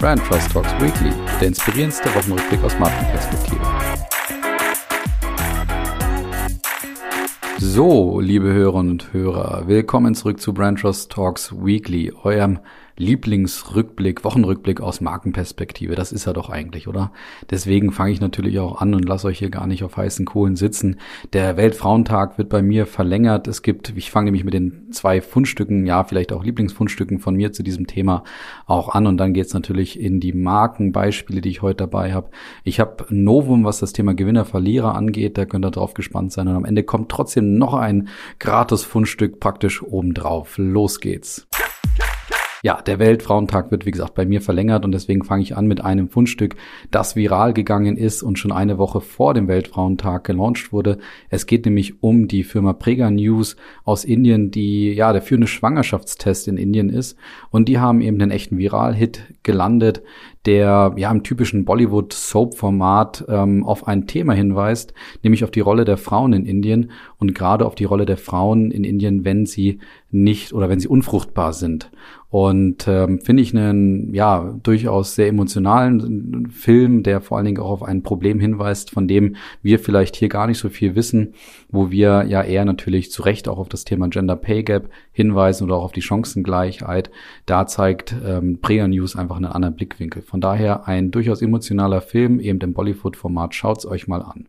Brand Trust Talks Weekly, der inspirierendste Wochenrückblick aus Markenperspektive. So, liebe Hörerinnen und Hörer, willkommen zurück zu Brand Trust Talks Weekly, eurem Lieblingsrückblick, Wochenrückblick aus Markenperspektive. Das ist er doch eigentlich, oder? Deswegen fange ich natürlich auch an und lasse euch hier gar nicht auf heißen Kohlen sitzen. Der Weltfrauentag wird bei mir verlängert. Es gibt, ich fange nämlich mit den zwei Fundstücken, ja, vielleicht auch Lieblingsfundstücken von mir zu diesem Thema auch an. Und dann geht's natürlich in die Markenbeispiele, die ich heute dabei habe. Ich habe Novum, was das Thema Gewinner, Verlierer angeht. Da könnt ihr drauf gespannt sein. Und am Ende kommt trotzdem noch ein gratis Fundstück praktisch obendrauf. Los geht's. Ja, der Weltfrauentag wird, wie gesagt, bei mir verlängert und deswegen fange ich an mit einem Fundstück, das viral gegangen ist und schon eine Woche vor dem Weltfrauentag gelauncht wurde. Es geht nämlich um die Firma Prega News aus Indien, die ja der führende Schwangerschaftstest in Indien ist und die haben eben den echten Viral-Hit gelandet, der ja im typischen Bollywood-Soap-Format ähm, auf ein Thema hinweist, nämlich auf die Rolle der Frauen in Indien und gerade auf die Rolle der Frauen in Indien, wenn sie nicht oder wenn sie unfruchtbar sind. Und ähm, finde ich einen ja durchaus sehr emotionalen Film, der vor allen Dingen auch auf ein Problem hinweist, von dem wir vielleicht hier gar nicht so viel wissen, wo wir ja eher natürlich zu Recht auch auf das Thema Gender Pay Gap hinweisen oder auch auf die Chancengleichheit. Da zeigt ähm, Prayer News einfach einen anderen Blickwinkel. Von daher ein durchaus emotionaler Film, eben im Bollywood-Format. Schaut's euch mal an.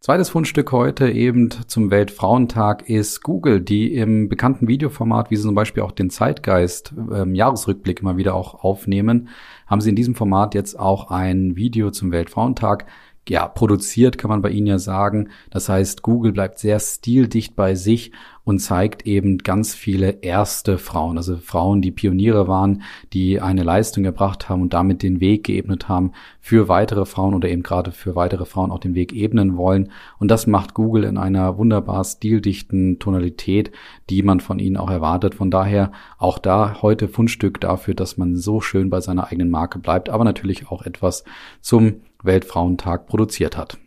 Zweites Fundstück heute eben zum Weltfrauentag ist Google, die im bekannten Videoformat, wie sie zum Beispiel auch den Zeitgeist ähm, Jahresrückblick immer wieder auch aufnehmen, haben sie in diesem Format jetzt auch ein Video zum Weltfrauentag ja, produziert, kann man bei ihnen ja sagen. Das heißt, Google bleibt sehr stildicht bei sich und zeigt eben ganz viele erste Frauen, also Frauen, die Pioniere waren, die eine Leistung erbracht haben und damit den Weg geebnet haben für weitere Frauen oder eben gerade für weitere Frauen auch den Weg ebnen wollen. Und das macht Google in einer wunderbar stildichten Tonalität, die man von ihnen auch erwartet. Von daher auch da heute Fundstück dafür, dass man so schön bei seiner eigenen Marke bleibt, aber natürlich auch etwas zum Weltfrauentag produziert hat.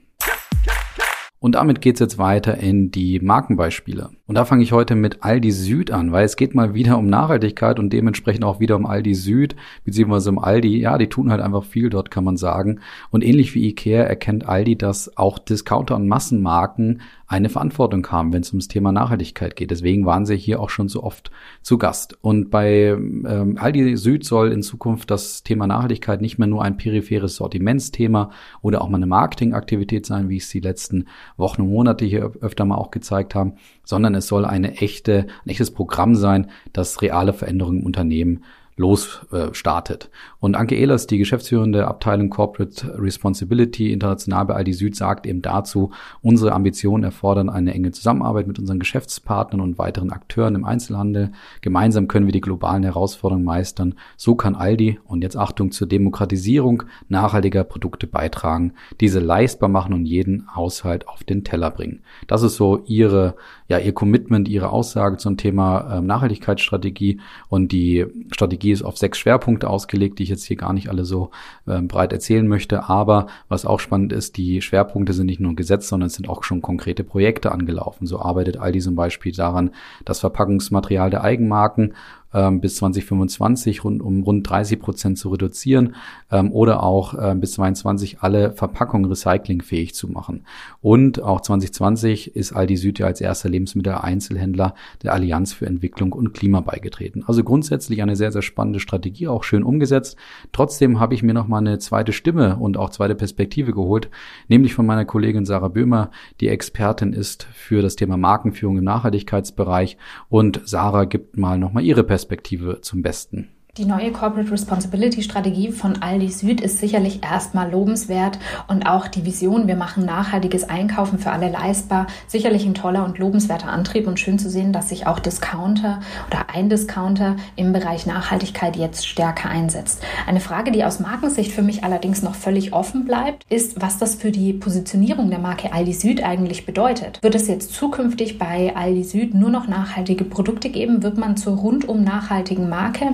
Und damit geht's jetzt weiter in die Markenbeispiele. Und da fange ich heute mit Aldi Süd an, weil es geht mal wieder um Nachhaltigkeit und dementsprechend auch wieder um Aldi Süd, beziehungsweise um Aldi. Ja, die tun halt einfach viel dort, kann man sagen. Und ähnlich wie Ikea erkennt Aldi, dass auch Discounter und Massenmarken eine Verantwortung haben, wenn es ums Thema Nachhaltigkeit geht. Deswegen waren sie hier auch schon so oft zu Gast. Und bei ähm, Aldi Süd soll in Zukunft das Thema Nachhaltigkeit nicht mehr nur ein peripheres Sortimentsthema oder auch mal eine Marketingaktivität sein, wie es die letzten Wochen und Monate hier öfter mal auch gezeigt haben, sondern es soll eine echte, ein echtes Programm sein, das reale Veränderungen im Unternehmen losstartet. Äh, und Anke Ehlers, die geschäftsführende Abteilung Corporate Responsibility international bei Aldi Süd, sagt eben dazu, unsere Ambitionen erfordern eine enge Zusammenarbeit mit unseren Geschäftspartnern und weiteren Akteuren im Einzelhandel. Gemeinsam können wir die globalen Herausforderungen meistern. So kann Aldi, und jetzt Achtung zur Demokratisierung nachhaltiger Produkte beitragen, diese leistbar machen und jeden Haushalt auf den Teller bringen. Das ist so ihre, ja, ihr Commitment, ihre Aussage zum Thema äh, Nachhaltigkeitsstrategie und die Strategie ist auf sechs Schwerpunkte ausgelegt, die ich jetzt hier gar nicht alle so äh, breit erzählen möchte. Aber was auch spannend ist, die Schwerpunkte sind nicht nur gesetzt, sondern es sind auch schon konkrete Projekte angelaufen. So arbeitet Aldi zum Beispiel daran, das Verpackungsmaterial der Eigenmarken ähm, bis 2025 rund, um rund 30 Prozent zu reduzieren ähm, oder auch äh, bis 2022 alle Verpackungen recyclingfähig zu machen. Und auch 2020 ist Aldi Süd ja als erster Lebensmitteleinzelhändler der Allianz für Entwicklung und Klima beigetreten. Also grundsätzlich eine sehr, sehr spannende Strategie, auch schön umgesetzt. Trotzdem habe ich mir noch mal eine zweite Stimme und auch zweite Perspektive geholt, nämlich von meiner Kollegin Sarah Böhmer, die Expertin ist für das Thema Markenführung im Nachhaltigkeitsbereich. Und Sarah gibt mal noch mal ihre Perspektive Perspektive zum Besten. Die neue Corporate Responsibility Strategie von Aldi Süd ist sicherlich erstmal lobenswert und auch die Vision, wir machen nachhaltiges Einkaufen für alle leistbar, sicherlich ein toller und lobenswerter Antrieb und schön zu sehen, dass sich auch Discounter oder ein Discounter im Bereich Nachhaltigkeit jetzt stärker einsetzt. Eine Frage, die aus Markensicht für mich allerdings noch völlig offen bleibt, ist, was das für die Positionierung der Marke Aldi Süd eigentlich bedeutet. Wird es jetzt zukünftig bei Aldi Süd nur noch nachhaltige Produkte geben? Wird man zur rundum nachhaltigen Marke?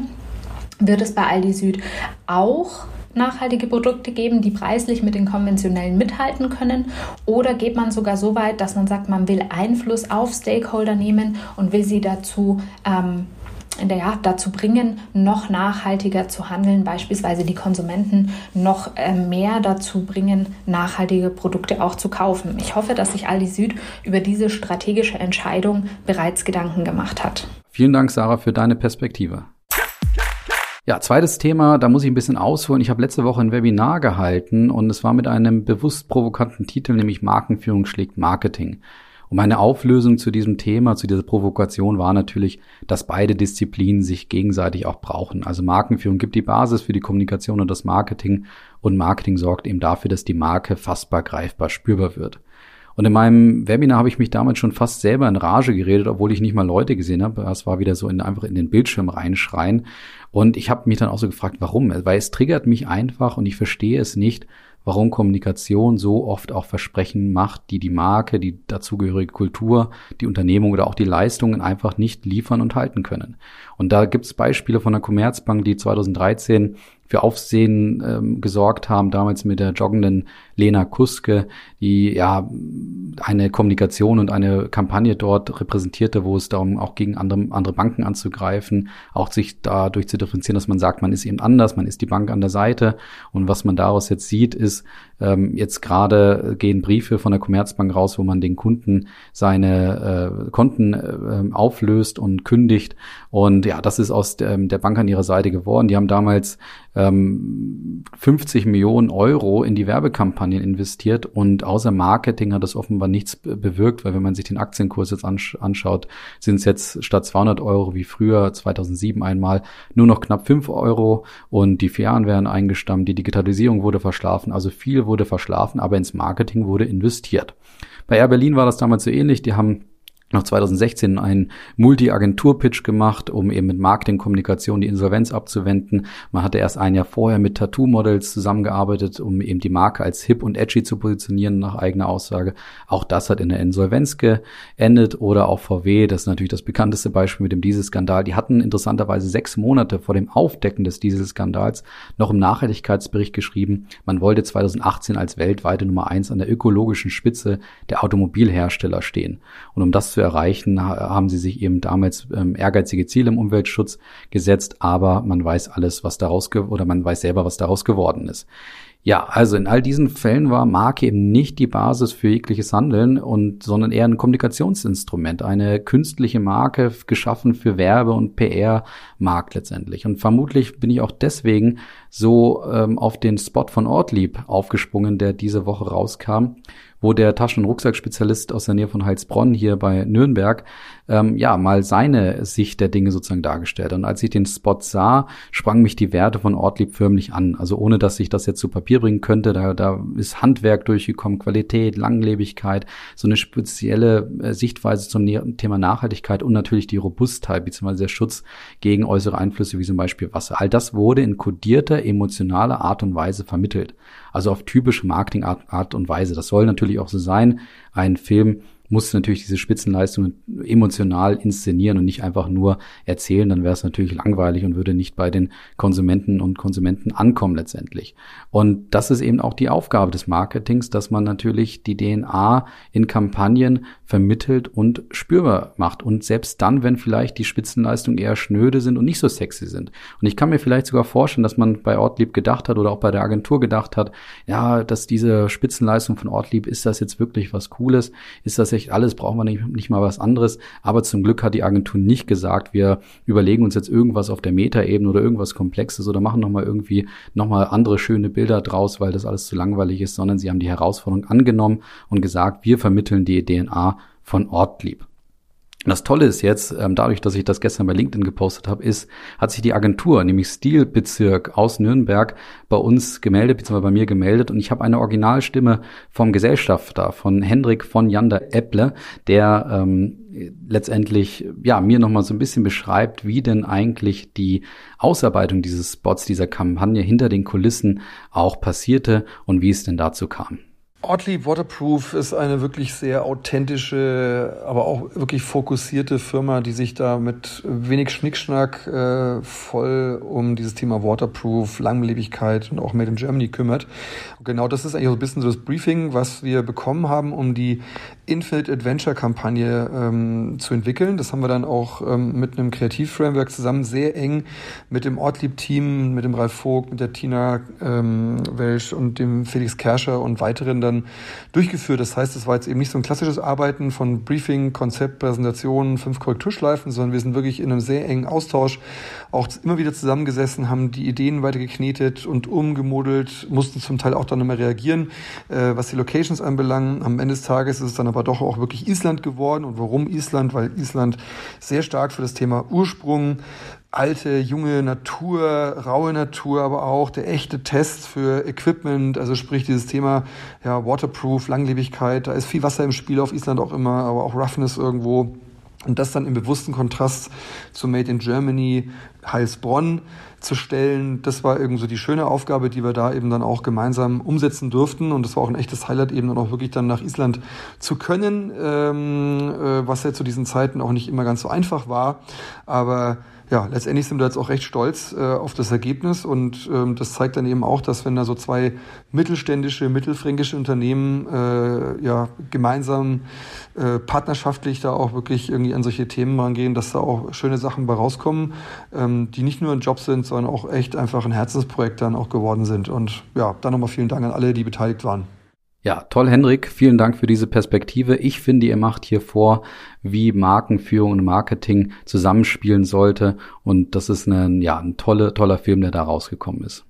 Wird es bei Aldi Süd auch nachhaltige Produkte geben, die preislich mit den konventionellen mithalten können? Oder geht man sogar so weit, dass man sagt, man will Einfluss auf Stakeholder nehmen und will sie dazu ähm, ja, dazu bringen, noch nachhaltiger zu handeln, beispielsweise die Konsumenten noch äh, mehr dazu bringen, nachhaltige Produkte auch zu kaufen. Ich hoffe, dass sich Aldi Süd über diese strategische Entscheidung bereits Gedanken gemacht hat. Vielen Dank, Sarah, für deine Perspektive. Ja, zweites Thema, da muss ich ein bisschen ausholen. Ich habe letzte Woche ein Webinar gehalten und es war mit einem bewusst provokanten Titel, nämlich Markenführung schlägt Marketing. Und meine Auflösung zu diesem Thema, zu dieser Provokation war natürlich, dass beide Disziplinen sich gegenseitig auch brauchen. Also Markenführung gibt die Basis für die Kommunikation und das Marketing und Marketing sorgt eben dafür, dass die Marke fassbar, greifbar, spürbar wird. Und in meinem Webinar habe ich mich damals schon fast selber in Rage geredet, obwohl ich nicht mal Leute gesehen habe. Das war wieder so in, einfach in den Bildschirm reinschreien. Und ich habe mich dann auch so gefragt, warum? Weil es triggert mich einfach und ich verstehe es nicht, warum Kommunikation so oft auch Versprechen macht, die die Marke, die dazugehörige Kultur, die Unternehmung oder auch die Leistungen einfach nicht liefern und halten können. Und da gibt es Beispiele von der Commerzbank, die 2013 für Aufsehen ähm, gesorgt haben, damals mit der joggenden Lena Kuske, die ja eine Kommunikation und eine Kampagne dort repräsentierte, wo es darum auch gegen andere, andere Banken anzugreifen, auch sich dadurch zu differenzieren, dass man sagt, man ist eben anders, man ist die Bank an der Seite. Und was man daraus jetzt sieht, ist, ähm, jetzt gerade gehen Briefe von der Commerzbank raus, wo man den Kunden seine äh, Konten äh, auflöst und kündigt. Und ja, das ist aus der, der Bank an ihrer Seite geworden. Die haben damals ähm, 50 Millionen Euro in die Werbekampagnen investiert und außer Marketing hat das offenbar nichts bewirkt, weil wenn man sich den Aktienkurs jetzt ansch anschaut, sind es jetzt statt 200 Euro wie früher 2007 einmal nur noch knapp 5 Euro und die Filialen werden eingestammt, die Digitalisierung wurde verschlafen, also viel wurde verschlafen, aber ins Marketing wurde investiert. Bei Air Berlin war das damals so ähnlich, die haben noch 2016 einen Multi-Agentur-Pitch gemacht, um eben mit Marketing-Kommunikation die Insolvenz abzuwenden. Man hatte erst ein Jahr vorher mit Tattoo-Models zusammengearbeitet, um eben die Marke als hip und edgy zu positionieren, nach eigener Aussage. Auch das hat in der Insolvenz geendet. Oder auch VW, das ist natürlich das bekannteste Beispiel mit dem Dieselskandal. Die hatten interessanterweise sechs Monate vor dem Aufdecken des Dieselskandals noch im Nachhaltigkeitsbericht geschrieben, man wollte 2018 als weltweite Nummer eins an der ökologischen Spitze der Automobilhersteller stehen. Und um das zu erreichen, haben sie sich eben damals ähm, ehrgeizige Ziele im Umweltschutz gesetzt, aber man weiß alles, was daraus oder man weiß selber, was daraus geworden ist. Ja, also in all diesen Fällen war Marke eben nicht die Basis für jegliches Handeln und, sondern eher ein Kommunikationsinstrument, eine künstliche Marke geschaffen für Werbe- und PR-Markt letztendlich. Und vermutlich bin ich auch deswegen so ähm, auf den Spot von Ortlieb aufgesprungen, der diese Woche rauskam, wo der Taschen- und Rucksackspezialist aus der Nähe von Heilsbronn hier bei Nürnberg ähm, ja mal seine Sicht der Dinge sozusagen dargestellt. Und als ich den Spot sah, sprang mich die Werte von Ortlieb förmlich an. Also ohne dass ich das jetzt zu Papier bringen könnte, da, da ist Handwerk durchgekommen, Qualität, Langlebigkeit, so eine spezielle äh, Sichtweise zum Thema Nachhaltigkeit und natürlich die Robustheit bzw. der Schutz gegen äußere Einflüsse wie zum Beispiel Wasser. All das wurde in kodierter, emotionaler Art und Weise vermittelt. Also auf typische Marketingart Art und Weise. Das soll natürlich auch so sein. Ein Film muss natürlich diese Spitzenleistungen emotional inszenieren und nicht einfach nur erzählen, dann wäre es natürlich langweilig und würde nicht bei den Konsumenten und Konsumenten ankommen letztendlich. Und das ist eben auch die Aufgabe des Marketings, dass man natürlich die DNA in Kampagnen vermittelt und spürbar macht. Und selbst dann, wenn vielleicht die Spitzenleistungen eher schnöde sind und nicht so sexy sind. Und ich kann mir vielleicht sogar vorstellen, dass man bei Ortlieb gedacht hat oder auch bei der Agentur gedacht hat, ja, dass diese Spitzenleistung von Ortlieb, ist das jetzt wirklich was Cooles? Ist das echt alles? Brauchen wir nicht, nicht mal was anderes? Aber zum Glück hat die Agentur nicht gesagt, wir überlegen uns jetzt irgendwas auf der Metaebene oder irgendwas Komplexes oder machen nochmal irgendwie nochmal andere schöne Bilder draus, weil das alles zu langweilig ist, sondern sie haben die Herausforderung angenommen und gesagt, wir vermitteln die DNA von Ortlieb. Das Tolle ist jetzt, ähm, dadurch, dass ich das gestern bei LinkedIn gepostet habe, ist, hat sich die Agentur, nämlich Stilbezirk aus Nürnberg, bei uns gemeldet, beziehungsweise bei mir gemeldet und ich habe eine Originalstimme vom Gesellschafter, von Hendrik von Jander Epple, der ähm, letztendlich ja mir nochmal so ein bisschen beschreibt, wie denn eigentlich die Ausarbeitung dieses Spots, dieser Kampagne hinter den Kulissen auch passierte und wie es denn dazu kam. Ortlieb Waterproof ist eine wirklich sehr authentische, aber auch wirklich fokussierte Firma, die sich da mit wenig Schnickschnack äh, voll um dieses Thema Waterproof, Langlebigkeit und auch Made in Germany kümmert. Und genau das ist eigentlich so ein bisschen so das Briefing, was wir bekommen haben, um die Infinite Adventure Kampagne ähm, zu entwickeln. Das haben wir dann auch ähm, mit einem Kreativframework zusammen sehr eng mit dem Ortlieb-Team, mit dem Ralf Vogt, mit der Tina ähm, Welsch und dem Felix Kerscher und weiteren dann durchgeführt. Das heißt, es war jetzt eben nicht so ein klassisches Arbeiten von Briefing, Konzept, Präsentation, fünf Korrekturschleifen, sondern wir sind wirklich in einem sehr engen Austausch auch immer wieder zusammengesessen, haben die Ideen weitergeknetet und umgemodelt, mussten zum Teil auch dann immer reagieren, äh, was die Locations anbelangt. Am Ende des Tages ist es dann aber doch auch wirklich Island geworden. Und warum Island? Weil Island sehr stark für das Thema Ursprung, alte, junge Natur, raue Natur, aber auch der echte Test für Equipment, also sprich dieses Thema ja, Waterproof, Langlebigkeit, da ist viel Wasser im Spiel auf Island auch immer, aber auch Roughness irgendwo. Und das dann im bewussten Kontrast zu Made in Germany, Heilsbronn zu stellen, das war irgendwie so die schöne Aufgabe, die wir da eben dann auch gemeinsam umsetzen durften. Und das war auch ein echtes Highlight, eben dann auch wirklich dann nach Island zu können, ähm, äh, was ja zu diesen Zeiten auch nicht immer ganz so einfach war. Aber ja, letztendlich sind wir jetzt auch recht stolz äh, auf das Ergebnis und ähm, das zeigt dann eben auch, dass wenn da so zwei mittelständische, mittelfränkische Unternehmen äh, ja gemeinsam äh, partnerschaftlich da auch wirklich irgendwie an solche Themen rangehen, dass da auch schöne Sachen bei rauskommen, ähm, die nicht nur ein Job sind, sondern auch echt einfach ein Herzensprojekt dann auch geworden sind. Und ja, dann nochmal vielen Dank an alle, die beteiligt waren. Ja, toll, Hendrik. Vielen Dank für diese Perspektive. Ich finde, ihr macht hier vor, wie Markenführung und Marketing zusammenspielen sollte. Und das ist ein, ja, ein tolle, toller Film, der da rausgekommen ist.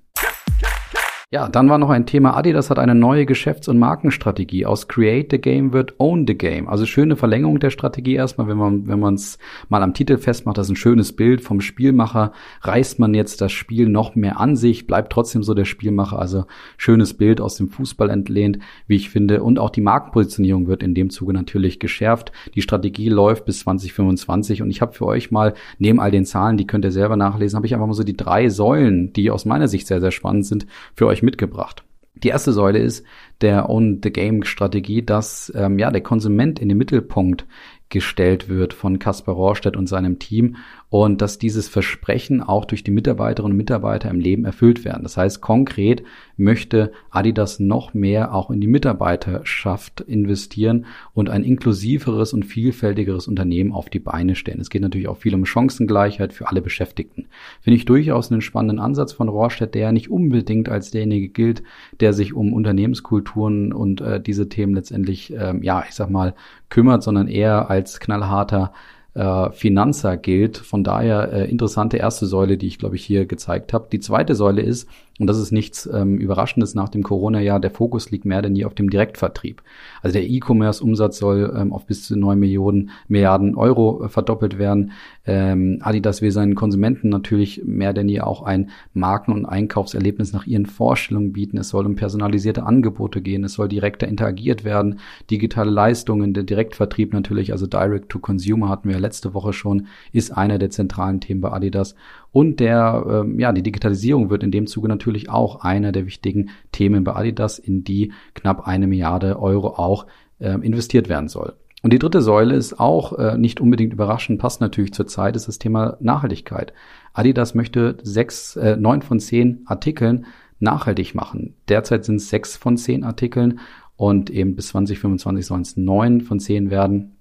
Ja, dann war noch ein Thema, Adidas hat eine neue Geschäfts- und Markenstrategie. Aus Create the Game wird Own the Game. Also schöne Verlängerung der Strategie erstmal, wenn man wenn man es mal am Titel festmacht, das ist ein schönes Bild vom Spielmacher. Reißt man jetzt das Spiel noch mehr an sich, bleibt trotzdem so der Spielmacher. Also schönes Bild aus dem Fußball entlehnt, wie ich finde. Und auch die Markenpositionierung wird in dem Zuge natürlich geschärft. Die Strategie läuft bis 2025 und ich habe für euch mal, neben all den Zahlen, die könnt ihr selber nachlesen, habe ich einfach mal so die drei Säulen, die aus meiner Sicht sehr, sehr spannend sind, für euch euch mitgebracht. Die erste Säule ist der Own the Game Strategie, dass ähm, ja der Konsument in den Mittelpunkt gestellt wird von Kaspar Rohrstedt und seinem Team und dass dieses Versprechen auch durch die Mitarbeiterinnen und Mitarbeiter im Leben erfüllt werden. Das heißt, konkret möchte Adidas noch mehr auch in die Mitarbeiterschaft investieren und ein inklusiveres und vielfältigeres Unternehmen auf die Beine stellen. Es geht natürlich auch viel um Chancengleichheit für alle Beschäftigten. Finde ich durchaus einen spannenden Ansatz von Rohrstedt, der ja nicht unbedingt als derjenige gilt, der sich um Unternehmenskulturen und äh, diese Themen letztendlich, ähm, ja, ich sag mal, kümmert, sondern eher als knallharter äh, Finanzer gilt. Von daher äh, interessante erste Säule, die ich glaube ich hier gezeigt habe. Die zweite Säule ist, und das ist nichts ähm, Überraschendes nach dem Corona-Jahr, der Fokus liegt mehr denn je auf dem Direktvertrieb. Also der E-Commerce-Umsatz soll ähm, auf bis zu neun Millionen Milliarden Euro äh, verdoppelt werden. Ähm, Adidas will seinen Konsumenten natürlich mehr denn je auch ein Marken- und Einkaufserlebnis nach ihren Vorstellungen bieten. Es soll um personalisierte Angebote gehen, es soll direkter interagiert werden, digitale Leistungen, der Direktvertrieb natürlich, also Direct to Consumer hatten wir letzte Woche schon, ist einer der zentralen Themen bei Adidas. Und der, ähm, ja, die Digitalisierung wird in dem Zuge natürlich auch einer der wichtigen Themen bei Adidas, in die knapp eine Milliarde Euro auch ähm, investiert werden soll. Und die dritte Säule ist auch äh, nicht unbedingt überraschend, passt natürlich zur Zeit, ist das Thema Nachhaltigkeit. Adidas möchte sechs, äh, neun von zehn Artikeln nachhaltig machen. Derzeit sind es sechs von zehn Artikeln und eben bis 2025 sollen es neun von zehn werden.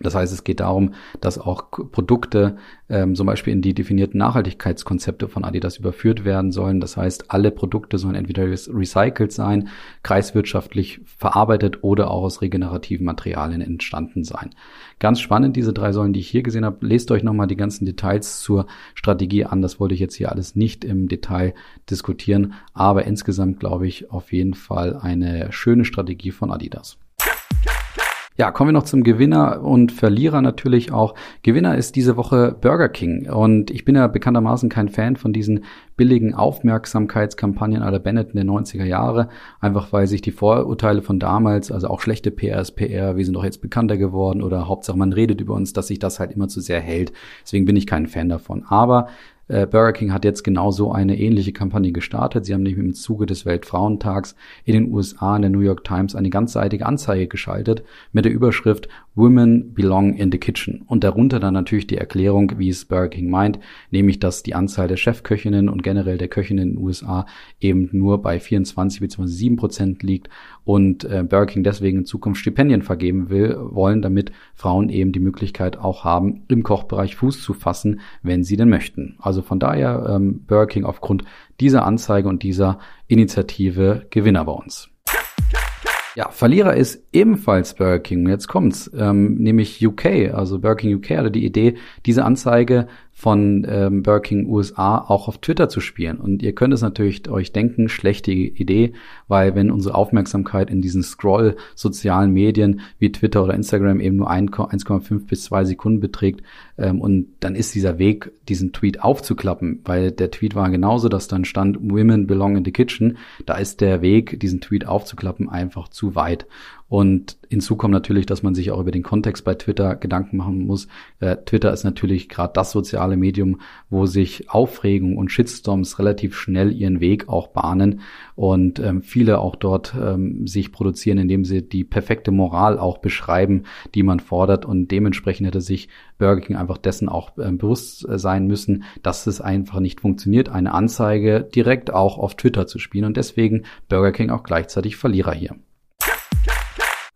Das heißt, es geht darum, dass auch Produkte ähm, zum Beispiel in die definierten Nachhaltigkeitskonzepte von Adidas überführt werden sollen. Das heißt, alle Produkte sollen entweder recycelt sein, kreiswirtschaftlich verarbeitet oder auch aus regenerativen Materialien entstanden sein. Ganz spannend, diese drei Säulen, die ich hier gesehen habe. Lest euch nochmal die ganzen Details zur Strategie an. Das wollte ich jetzt hier alles nicht im Detail diskutieren. Aber insgesamt glaube ich auf jeden Fall eine schöne Strategie von Adidas. Ja, kommen wir noch zum Gewinner und Verlierer natürlich auch. Gewinner ist diese Woche Burger King und ich bin ja bekanntermaßen kein Fan von diesen billigen Aufmerksamkeitskampagnen aller Benetton der 90er Jahre, einfach weil sich die Vorurteile von damals, also auch schlechte PR ist PR, wir sind doch jetzt bekannter geworden oder Hauptsache man redet über uns, dass sich das halt immer zu sehr hält. Deswegen bin ich kein Fan davon. Aber äh, Burger King hat jetzt genauso eine ähnliche Kampagne gestartet. Sie haben nämlich im Zuge des Weltfrauentags in den USA in der New York Times eine ganzseitige Anzeige geschaltet mit der Überschrift Women belong in the kitchen und darunter dann natürlich die Erklärung, wie es Burger King meint, nämlich dass die Anzahl der Chefköchinnen und generell der Köchinnen in den USA eben nur bei 24 bzw. 7 Prozent liegt und äh, Burger King deswegen in Zukunft Stipendien vergeben will, wollen, damit Frauen eben die Möglichkeit auch haben, im Kochbereich Fuß zu fassen, wenn sie denn möchten. Also von daher ähm, Burger King aufgrund dieser Anzeige und dieser Initiative Gewinner bei uns. Ja, Verlierer ist ebenfalls Burger King. Jetzt kommt's, ähm, nämlich UK. Also Burger King UK hatte die Idee, diese Anzeige von ähm, Burger King USA auch auf Twitter zu spielen. Und ihr könnt es natürlich euch denken, schlechte Idee, weil wenn unsere Aufmerksamkeit in diesen Scroll-sozialen Medien wie Twitter oder Instagram eben nur 1,5 bis 2 Sekunden beträgt ähm, und dann ist dieser Weg, diesen Tweet aufzuklappen, weil der Tweet war genauso, dass dann stand Women belong in the kitchen. Da ist der Weg, diesen Tweet aufzuklappen, einfach zu weit. Und hinzu kommt natürlich, dass man sich auch über den Kontext bei Twitter Gedanken machen muss. Äh, Twitter ist natürlich gerade das soziale Medium, wo sich Aufregung und Shitstorms relativ schnell ihren Weg auch bahnen und ähm, viele auch dort ähm, sich produzieren, indem sie die perfekte Moral auch beschreiben, die man fordert. Und dementsprechend hätte sich Burger King einfach dessen auch äh, bewusst sein müssen, dass es einfach nicht funktioniert, eine Anzeige direkt auch auf Twitter zu spielen. Und deswegen Burger King auch gleichzeitig Verlierer hier.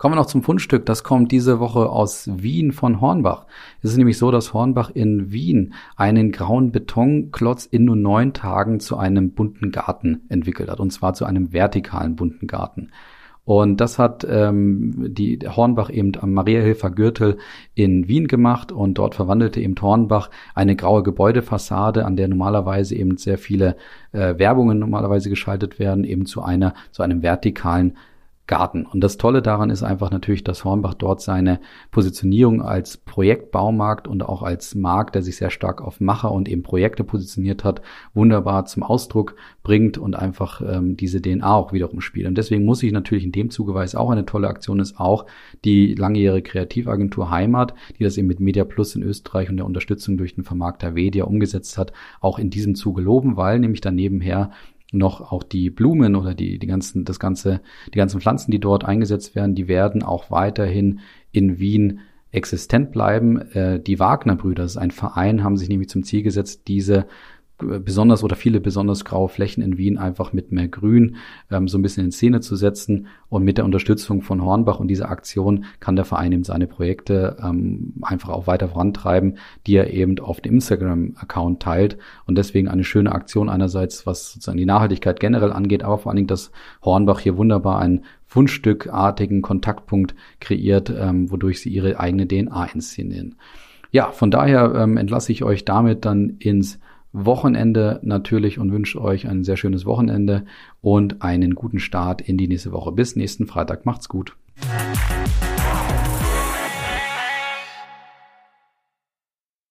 Kommen wir noch zum Fundstück. Das kommt diese Woche aus Wien von Hornbach. Es ist nämlich so, dass Hornbach in Wien einen grauen Betonklotz in nur neun Tagen zu einem bunten Garten entwickelt hat. Und zwar zu einem vertikalen bunten Garten. Und das hat ähm, die Hornbach eben am Mariahilfer Gürtel in Wien gemacht und dort verwandelte eben Hornbach eine graue Gebäudefassade, an der normalerweise eben sehr viele äh, Werbungen normalerweise geschaltet werden, eben zu einer zu einem vertikalen Garten. Und das Tolle daran ist einfach natürlich, dass Hornbach dort seine Positionierung als Projektbaumarkt und auch als Markt, der sich sehr stark auf Macher und eben Projekte positioniert hat, wunderbar zum Ausdruck bringt und einfach ähm, diese DNA auch wiederum spielt. Und deswegen muss ich natürlich in dem Zuge, weil es auch eine tolle Aktion ist, auch die langjährige Kreativagentur Heimat, die das eben mit Media Plus in Österreich und der Unterstützung durch den Vermarkter Vedia umgesetzt hat, auch in diesem Zuge loben, weil nämlich dann nebenher noch auch die Blumen oder die, die ganzen, das ganze, die ganzen Pflanzen, die dort eingesetzt werden, die werden auch weiterhin in Wien existent bleiben. Äh, die Wagner-Brüder, das ist ein Verein, haben sich nämlich zum Ziel gesetzt, diese besonders oder viele besonders graue Flächen in Wien einfach mit mehr Grün ähm, so ein bisschen in Szene zu setzen. Und mit der Unterstützung von Hornbach und dieser Aktion kann der Verein eben seine Projekte ähm, einfach auch weiter vorantreiben, die er eben auf dem Instagram-Account teilt. Und deswegen eine schöne Aktion einerseits, was sozusagen die Nachhaltigkeit generell angeht, aber vor allen Dingen, dass Hornbach hier wunderbar einen Fundstückartigen Kontaktpunkt kreiert, ähm, wodurch sie ihre eigene DNA inszenieren. Ja, von daher ähm, entlasse ich euch damit dann ins Wochenende natürlich und wünsche euch ein sehr schönes Wochenende und einen guten Start in die nächste Woche. Bis nächsten Freitag. Macht's gut.